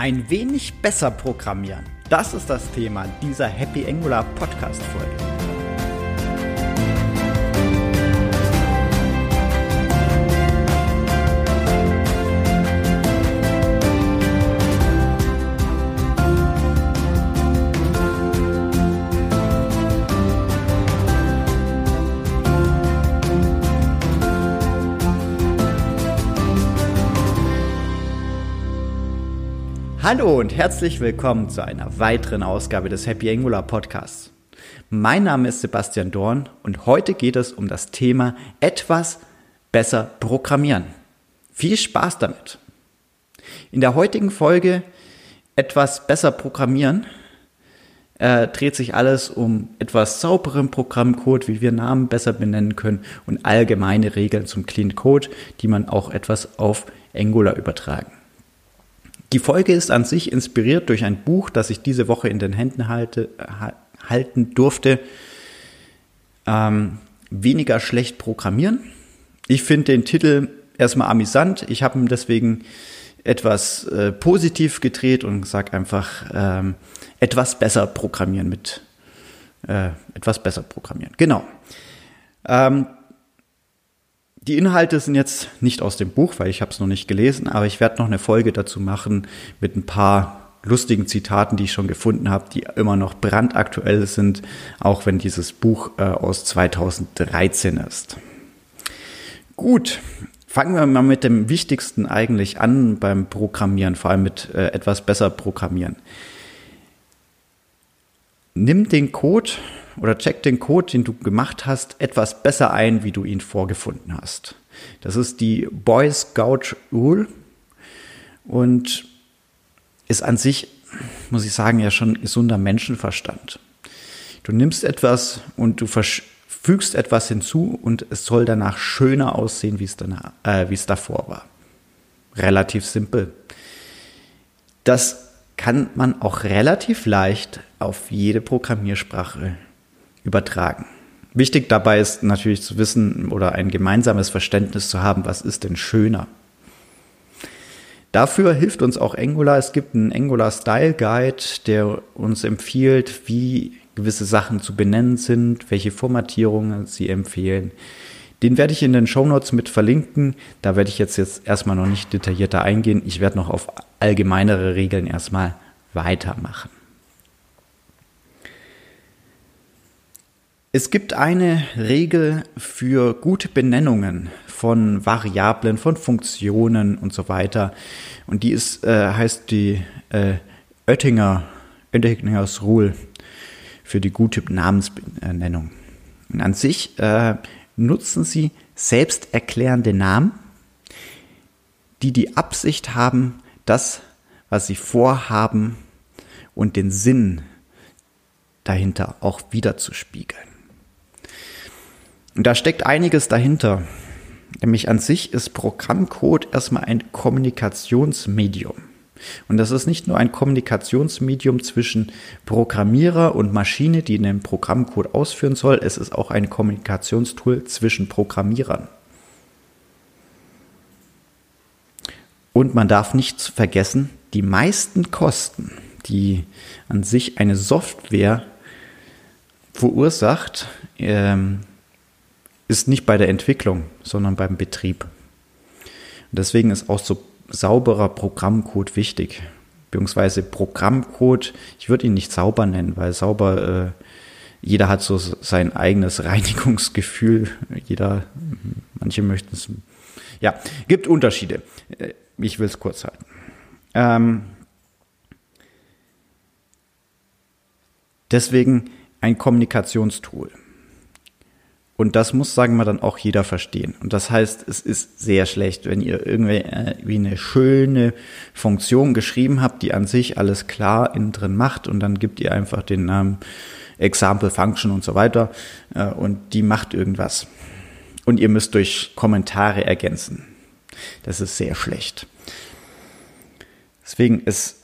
Ein wenig besser programmieren. Das ist das Thema dieser Happy Angular Podcast Folge. Hallo und herzlich willkommen zu einer weiteren Ausgabe des Happy Angular Podcasts. Mein Name ist Sebastian Dorn und heute geht es um das Thema etwas besser programmieren. Viel Spaß damit! In der heutigen Folge etwas besser programmieren äh, dreht sich alles um etwas sauberen Programmcode, wie wir Namen besser benennen können und allgemeine Regeln zum Clean Code, die man auch etwas auf Angular übertragen. Die Folge ist an sich inspiriert durch ein Buch, das ich diese Woche in den Händen halte, halten durfte. Ähm, weniger schlecht programmieren. Ich finde den Titel erstmal amüsant. Ich habe ihn deswegen etwas äh, positiv gedreht und sage einfach ähm, etwas besser programmieren mit äh, etwas besser programmieren. Genau. Ähm, die Inhalte sind jetzt nicht aus dem Buch, weil ich habe es noch nicht gelesen, aber ich werde noch eine Folge dazu machen mit ein paar lustigen Zitaten, die ich schon gefunden habe, die immer noch brandaktuell sind, auch wenn dieses Buch äh, aus 2013 ist. Gut, fangen wir mal mit dem Wichtigsten eigentlich an beim Programmieren, vor allem mit äh, etwas besser Programmieren. Nimm den Code oder check den Code, den du gemacht hast, etwas besser ein, wie du ihn vorgefunden hast. Das ist die Boy Scout Rule und ist an sich, muss ich sagen, ja schon gesunder Menschenverstand. Du nimmst etwas und du fügst etwas hinzu und es soll danach schöner aussehen, wie es, danach, äh, wie es davor war. Relativ simpel. Das kann man auch relativ leicht auf jede Programmiersprache übertragen. Wichtig dabei ist natürlich zu wissen oder ein gemeinsames Verständnis zu haben, was ist denn schöner. Dafür hilft uns auch Angular. Es gibt einen Angular Style Guide, der uns empfiehlt, wie gewisse Sachen zu benennen sind, welche Formatierungen sie empfehlen. Den werde ich in den Show Notes mit verlinken. Da werde ich jetzt, jetzt erstmal noch nicht detaillierter eingehen. Ich werde noch auf allgemeinere Regeln erstmal weitermachen. Es gibt eine Regel für gute Benennungen von Variablen, von Funktionen und so weiter. Und die ist, äh, heißt die äh, Oettinger, Oettingers Rule für die gute Namensbenennung. Und an sich äh, nutzen sie selbsterklärende Namen, die die Absicht haben, das, was sie vorhaben und den Sinn dahinter auch wiederzuspiegeln. Und da steckt einiges dahinter. Nämlich an sich ist Programmcode erstmal ein Kommunikationsmedium. Und das ist nicht nur ein Kommunikationsmedium zwischen Programmierer und Maschine, die einen Programmcode ausführen soll, es ist auch ein Kommunikationstool zwischen Programmierern. Und man darf nichts vergessen, die meisten Kosten, die an sich eine Software verursacht, ähm, ist nicht bei der Entwicklung, sondern beim Betrieb. Und deswegen ist auch so sauberer Programmcode wichtig. Beziehungsweise Programmcode, ich würde ihn nicht sauber nennen, weil sauber, äh, jeder hat so sein eigenes Reinigungsgefühl. Jeder, manche möchten es. Ja, gibt Unterschiede. Äh, ich will es kurz halten. Ähm, deswegen ein Kommunikationstool. Und das muss, sagen wir dann, auch jeder verstehen. Und das heißt, es ist sehr schlecht, wenn ihr irgendwie äh, eine schöne Funktion geschrieben habt, die an sich alles klar innen drin macht und dann gibt ihr einfach den Namen Example Function und so weiter äh, und die macht irgendwas. Und ihr müsst durch Kommentare ergänzen. Das ist sehr schlecht. Deswegen ist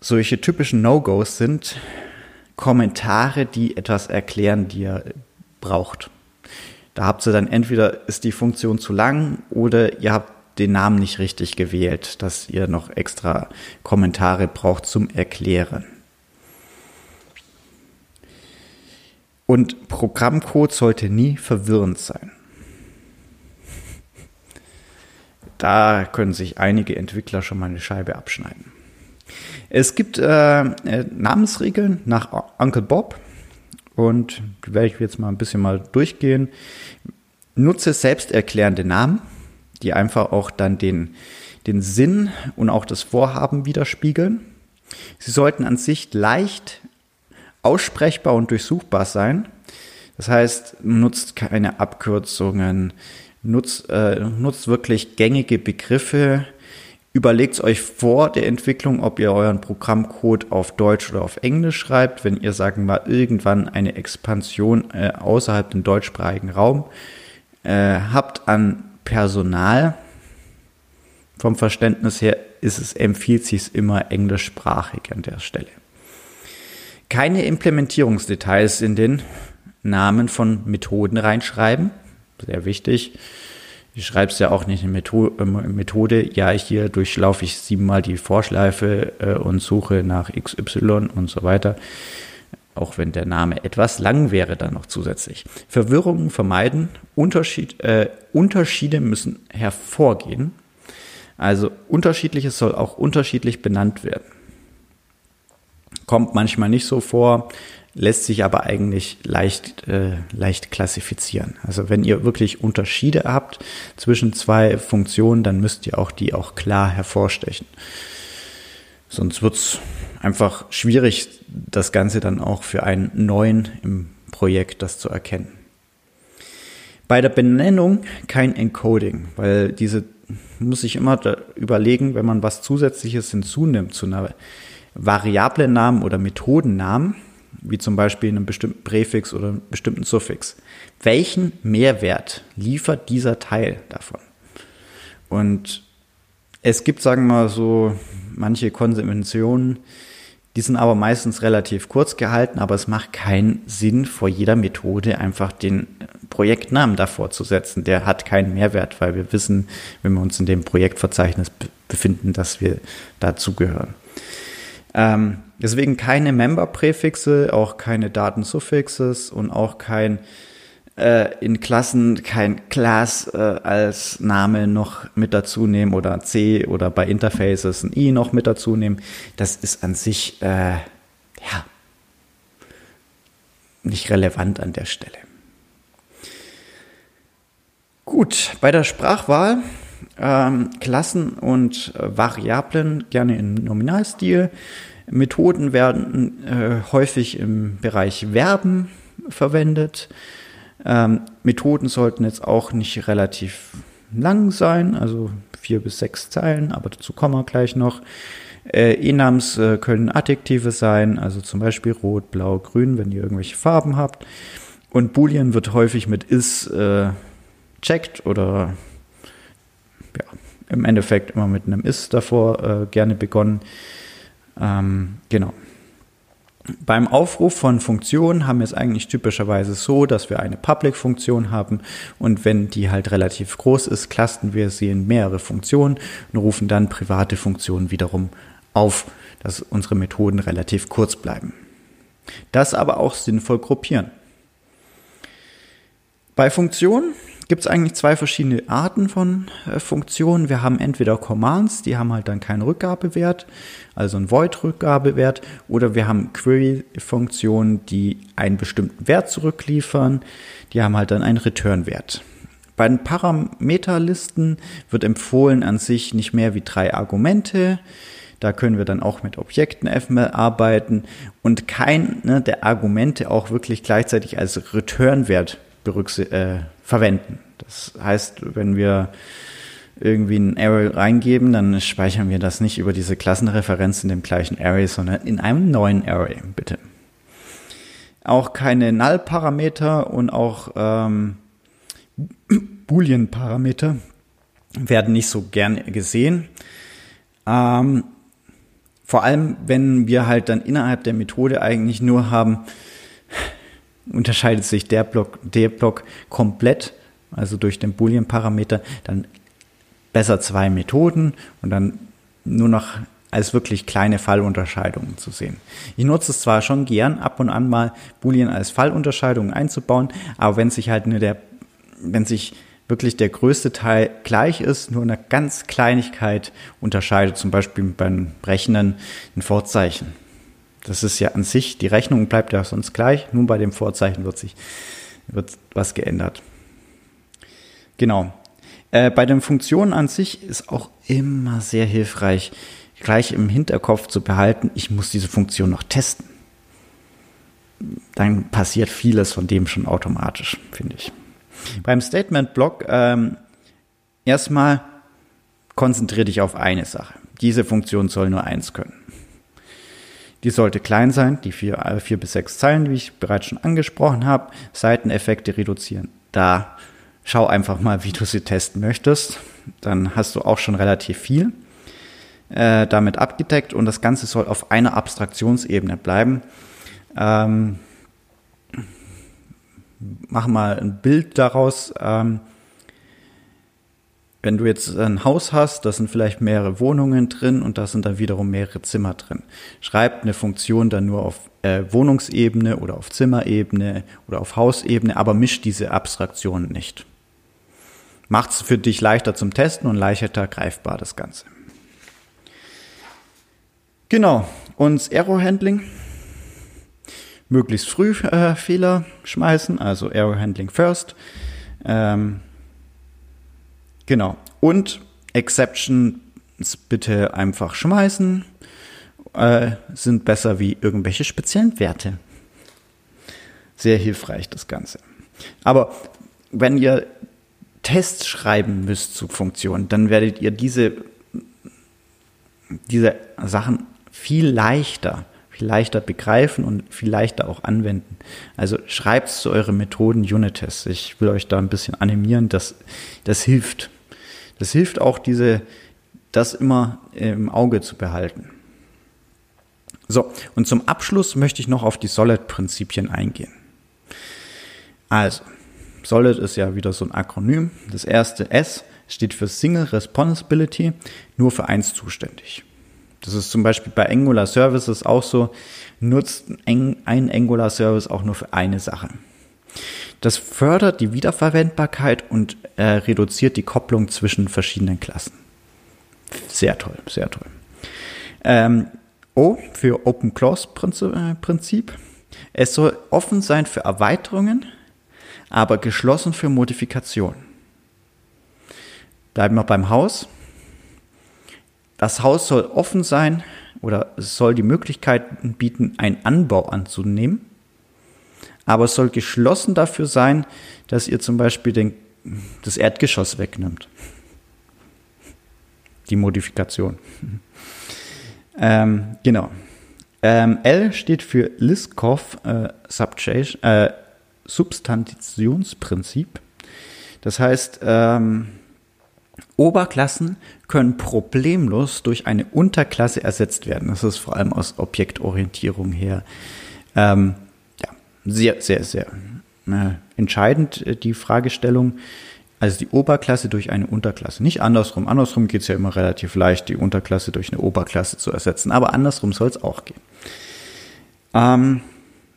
solche typischen No-Gos sind Kommentare, die etwas erklären, die ihr braucht. Da habt ihr dann entweder ist die Funktion zu lang oder ihr habt den Namen nicht richtig gewählt, dass ihr noch extra Kommentare braucht zum Erklären. Und Programmcode sollte nie verwirrend sein. Da können sich einige Entwickler schon mal eine Scheibe abschneiden. Es gibt äh, äh Namensregeln nach Uncle Bob und die werde ich jetzt mal ein bisschen mal durchgehen. Nutze selbsterklärende Namen, die einfach auch dann den, den Sinn und auch das Vorhaben widerspiegeln. Sie sollten an sich leicht aussprechbar und durchsuchbar sein. Das heißt, nutzt keine Abkürzungen, nutzt, äh, nutzt wirklich gängige Begriffe, Überlegt euch vor der Entwicklung, ob ihr euren Programmcode auf Deutsch oder auf Englisch schreibt. Wenn ihr, sagen wir mal, irgendwann eine Expansion äh, außerhalb dem deutschsprachigen Raum äh, habt an Personal, vom Verständnis her ist es, empfiehlt sich immer englischsprachig an der Stelle. Keine Implementierungsdetails in den Namen von Methoden reinschreiben, sehr wichtig. Du schreibst ja auch nicht eine Methode, ja, hier durchlaufe ich siebenmal die Vorschleife äh, und suche nach XY und so weiter. Auch wenn der Name etwas lang wäre, dann noch zusätzlich. Verwirrungen vermeiden, Unterschied, äh, Unterschiede müssen hervorgehen. Also unterschiedliches soll auch unterschiedlich benannt werden. Kommt manchmal nicht so vor, lässt sich aber eigentlich leicht, äh, leicht klassifizieren. Also wenn ihr wirklich Unterschiede habt zwischen zwei Funktionen, dann müsst ihr auch die auch klar hervorstechen. Sonst wird's einfach schwierig, das Ganze dann auch für einen neuen im Projekt das zu erkennen. Bei der Benennung kein Encoding, weil diese muss ich immer überlegen, wenn man was Zusätzliches hinzunimmt zu einer Variablennamen oder Methodennamen, wie zum Beispiel einem bestimmten Präfix oder einem bestimmten Suffix. Welchen Mehrwert liefert dieser Teil davon? Und es gibt, sagen wir mal so, manche Konventionen, die sind aber meistens relativ kurz gehalten, aber es macht keinen Sinn, vor jeder Methode einfach den Projektnamen davor zu setzen. Der hat keinen Mehrwert, weil wir wissen, wenn wir uns in dem Projektverzeichnis befinden, dass wir dazugehören. Ähm, deswegen keine Member-Präfixe, auch keine Datensuffixes und auch kein äh, in Klassen kein Class äh, als Name noch mit dazu nehmen oder C oder bei Interfaces ein I noch mit dazu nehmen. Das ist an sich äh, ja nicht relevant an der Stelle. Gut, bei der Sprachwahl ähm, Klassen und äh, Variablen gerne im Nominalstil. Methoden werden äh, häufig im Bereich Verben verwendet. Ähm, Methoden sollten jetzt auch nicht relativ lang sein, also vier bis sechs Zeilen, aber dazu kommen wir gleich noch. Äh, Enams äh, können Adjektive sein, also zum Beispiel rot, blau, grün, wenn ihr irgendwelche Farben habt. Und Boolean wird häufig mit is äh, checkt oder im Endeffekt immer mit einem is davor äh, gerne begonnen. Ähm, genau. Beim Aufruf von Funktionen haben wir es eigentlich typischerweise so, dass wir eine Public-Funktion haben und wenn die halt relativ groß ist, clustern wir sie in mehrere Funktionen und rufen dann private Funktionen wiederum auf, dass unsere Methoden relativ kurz bleiben. Das aber auch sinnvoll gruppieren. Bei Funktionen gibt es eigentlich zwei verschiedene Arten von äh, Funktionen. Wir haben entweder Commands, die haben halt dann keinen Rückgabewert, also einen Void-Rückgabewert, oder wir haben Query-Funktionen, die einen bestimmten Wert zurückliefern, die haben halt dann einen Return-Wert. Bei den Parameterlisten wird empfohlen an sich nicht mehr wie drei Argumente. Da können wir dann auch mit Objekten FML arbeiten und kein ne, der Argumente auch wirklich gleichzeitig als Return-Wert äh, verwenden. Das heißt, wenn wir irgendwie ein Array reingeben, dann speichern wir das nicht über diese Klassenreferenz in dem gleichen Array, sondern in einem neuen Array, bitte. Auch keine Null-Parameter und auch ähm, Boolean-Parameter werden nicht so gern gesehen. Ähm, vor allem, wenn wir halt dann innerhalb der Methode eigentlich nur haben, unterscheidet sich der Block, der Block komplett, also durch den Boolean-Parameter, dann besser zwei Methoden und dann nur noch als wirklich kleine Fallunterscheidungen zu sehen. Ich nutze es zwar schon gern, ab und an mal Boolean als Fallunterscheidungen einzubauen, aber wenn sich halt nur der, wenn sich wirklich der größte Teil gleich ist, nur eine ganz Kleinigkeit unterscheidet, zum Beispiel beim Rechnen ein Vorzeichen. Das ist ja an sich, die Rechnung bleibt ja sonst gleich, nur bei dem Vorzeichen wird sich wird was geändert. Genau. Äh, bei den Funktionen an sich ist auch immer sehr hilfreich, gleich im Hinterkopf zu behalten, ich muss diese Funktion noch testen. Dann passiert vieles von dem schon automatisch, finde ich. Beim Statement-Block ähm, erstmal konzentriere dich auf eine Sache. Diese Funktion soll nur eins können. Die sollte klein sein, die vier, äh, vier bis sechs Zeilen, wie ich bereits schon angesprochen habe. Seiteneffekte reduzieren. Da schau einfach mal, wie du sie testen möchtest. Dann hast du auch schon relativ viel äh, damit abgedeckt und das Ganze soll auf einer Abstraktionsebene bleiben. Ähm, mach mal ein Bild daraus. Ähm, wenn du jetzt ein Haus hast, da sind vielleicht mehrere Wohnungen drin und da sind dann wiederum mehrere Zimmer drin. Schreib eine Funktion dann nur auf äh, Wohnungsebene oder auf Zimmerebene oder auf Hausebene, aber misch diese Abstraktionen nicht. Macht es für dich leichter zum Testen und leichter greifbar das Ganze. Genau, und Error Handling. Möglichst früh äh, Fehler schmeißen, also Error Handling first. Ähm, genau. Und Exceptions bitte einfach schmeißen. Äh, sind besser wie irgendwelche speziellen Werte. Sehr hilfreich das Ganze. Aber wenn ihr Tests schreiben müsst zu Funktionen, dann werdet ihr diese, diese Sachen viel leichter, viel leichter begreifen und viel leichter auch anwenden. Also schreibt zu euren Methoden Unit-Tests. Ich will euch da ein bisschen animieren, das, das hilft. Das hilft auch, diese, das immer im Auge zu behalten. So, und zum Abschluss möchte ich noch auf die Solid-Prinzipien eingehen. Also, Solid ist ja wieder so ein Akronym. Das erste S steht für Single Responsibility, nur für eins zuständig. Das ist zum Beispiel bei Angular Services auch so, nutzt ein Angular Service auch nur für eine Sache. Das fördert die Wiederverwendbarkeit und äh, reduziert die Kopplung zwischen verschiedenen Klassen. Sehr toll, sehr toll. Ähm, o für Open Clause äh, Prinzip. Es soll offen sein für Erweiterungen, aber geschlossen für Modifikationen. Bleiben wir beim Haus. Das Haus soll offen sein oder es soll die Möglichkeit bieten, einen Anbau anzunehmen. Aber es soll geschlossen dafür sein, dass ihr zum Beispiel den, das Erdgeschoss wegnimmt. Die Modifikation. ähm, genau. Ähm, L steht für Liskov äh, äh, Substantiationsprinzip. Das heißt, ähm, Oberklassen können problemlos durch eine Unterklasse ersetzt werden. Das ist vor allem aus Objektorientierung her ähm, sehr, sehr, sehr äh, entscheidend, äh, die Fragestellung. Also die Oberklasse durch eine Unterklasse. Nicht andersrum. Andersrum geht es ja immer relativ leicht, die Unterklasse durch eine Oberklasse zu ersetzen. Aber andersrum soll es auch gehen. Ähm,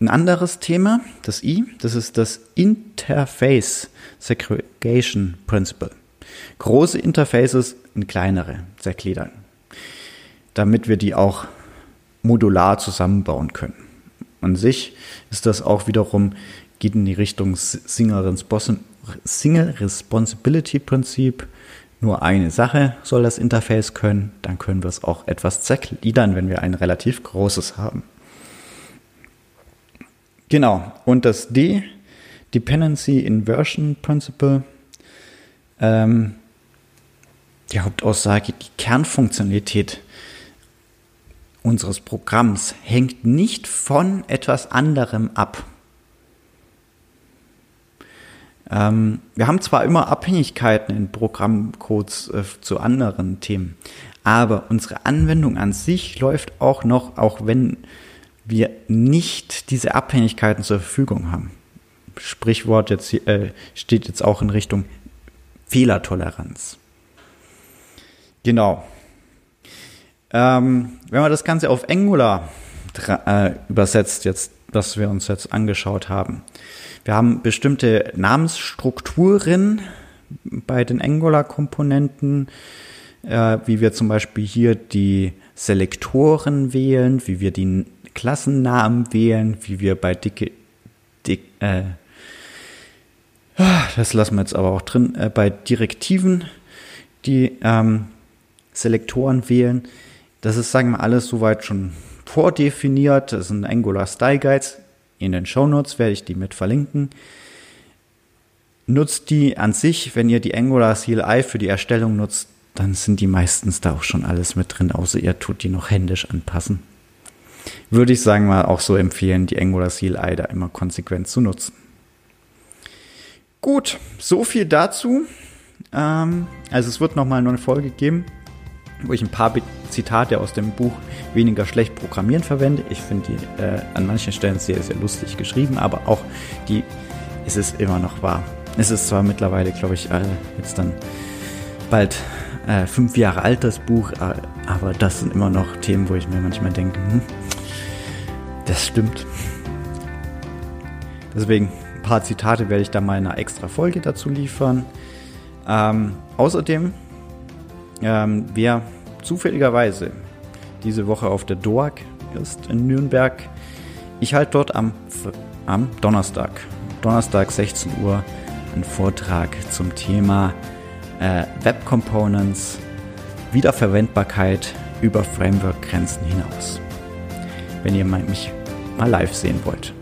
ein anderes Thema, das I, das ist das Interface Segregation Principle große Interfaces in kleinere zergliedern, damit wir die auch modular zusammenbauen können. An sich ist das auch wiederum, geht in die Richtung Single Responsibility Prinzip. Nur eine Sache soll das Interface können, dann können wir es auch etwas zergliedern, wenn wir ein relativ großes haben. Genau, und das D, Dependency Inversion Principle, ähm, die Hauptaussage, die Kernfunktionalität unseres Programms hängt nicht von etwas anderem ab. Ähm, wir haben zwar immer Abhängigkeiten in Programmcodes äh, zu anderen Themen, aber unsere Anwendung an sich läuft auch noch, auch wenn wir nicht diese Abhängigkeiten zur Verfügung haben. Sprichwort jetzt, äh, steht jetzt auch in Richtung Fehlertoleranz. Genau. Ähm, wenn man das Ganze auf Angular äh, übersetzt, jetzt, was wir uns jetzt angeschaut haben. Wir haben bestimmte Namensstrukturen bei den Angular-Komponenten, äh, wie wir zum Beispiel hier die Selektoren wählen, wie wir die Klassennamen wählen, wie wir bei dicke, dick, äh, das lassen wir jetzt aber auch drin, äh, bei Direktiven die ähm, Selektoren wählen. Das ist, sagen wir, alles soweit schon vordefiniert. Das sind Angular Style Guides. In den Show Notes werde ich die mit verlinken. Nutzt die an sich, wenn ihr die Angular CLI für die Erstellung nutzt, dann sind die meistens da auch schon alles mit drin, außer ihr tut die noch händisch anpassen. Würde ich sagen mal auch so empfehlen, die Angular CLI da immer konsequent zu nutzen. Gut, so viel dazu. Ähm, also es wird nochmal eine Folge geben, wo ich ein paar Zitate aus dem Buch Weniger schlecht programmieren verwende. Ich finde die äh, an manchen Stellen sehr, sehr lustig geschrieben, aber auch die ist es immer noch wahr. Es ist zwar mittlerweile, glaube ich, äh, jetzt dann bald äh, fünf Jahre alt, das Buch, aber das sind immer noch Themen, wo ich mir manchmal denke, hm, das stimmt. Deswegen, ein paar Zitate werde ich da mal in einer extra Folge dazu liefern. Ähm, außerdem, ähm, wer zufälligerweise diese Woche auf der DOAG ist in Nürnberg, ich halte dort am, am Donnerstag, Donnerstag 16 Uhr, einen Vortrag zum Thema äh, Web Components, Wiederverwendbarkeit über Framework-Grenzen hinaus. Wenn ihr mich mal live sehen wollt.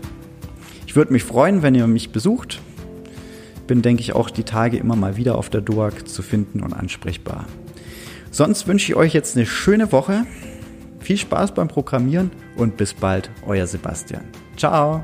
Ich würde mich freuen, wenn ihr mich besucht. Bin, denke ich, auch die Tage immer mal wieder auf der DUAG zu finden und ansprechbar. Sonst wünsche ich euch jetzt eine schöne Woche. Viel Spaß beim Programmieren und bis bald, euer Sebastian. Ciao!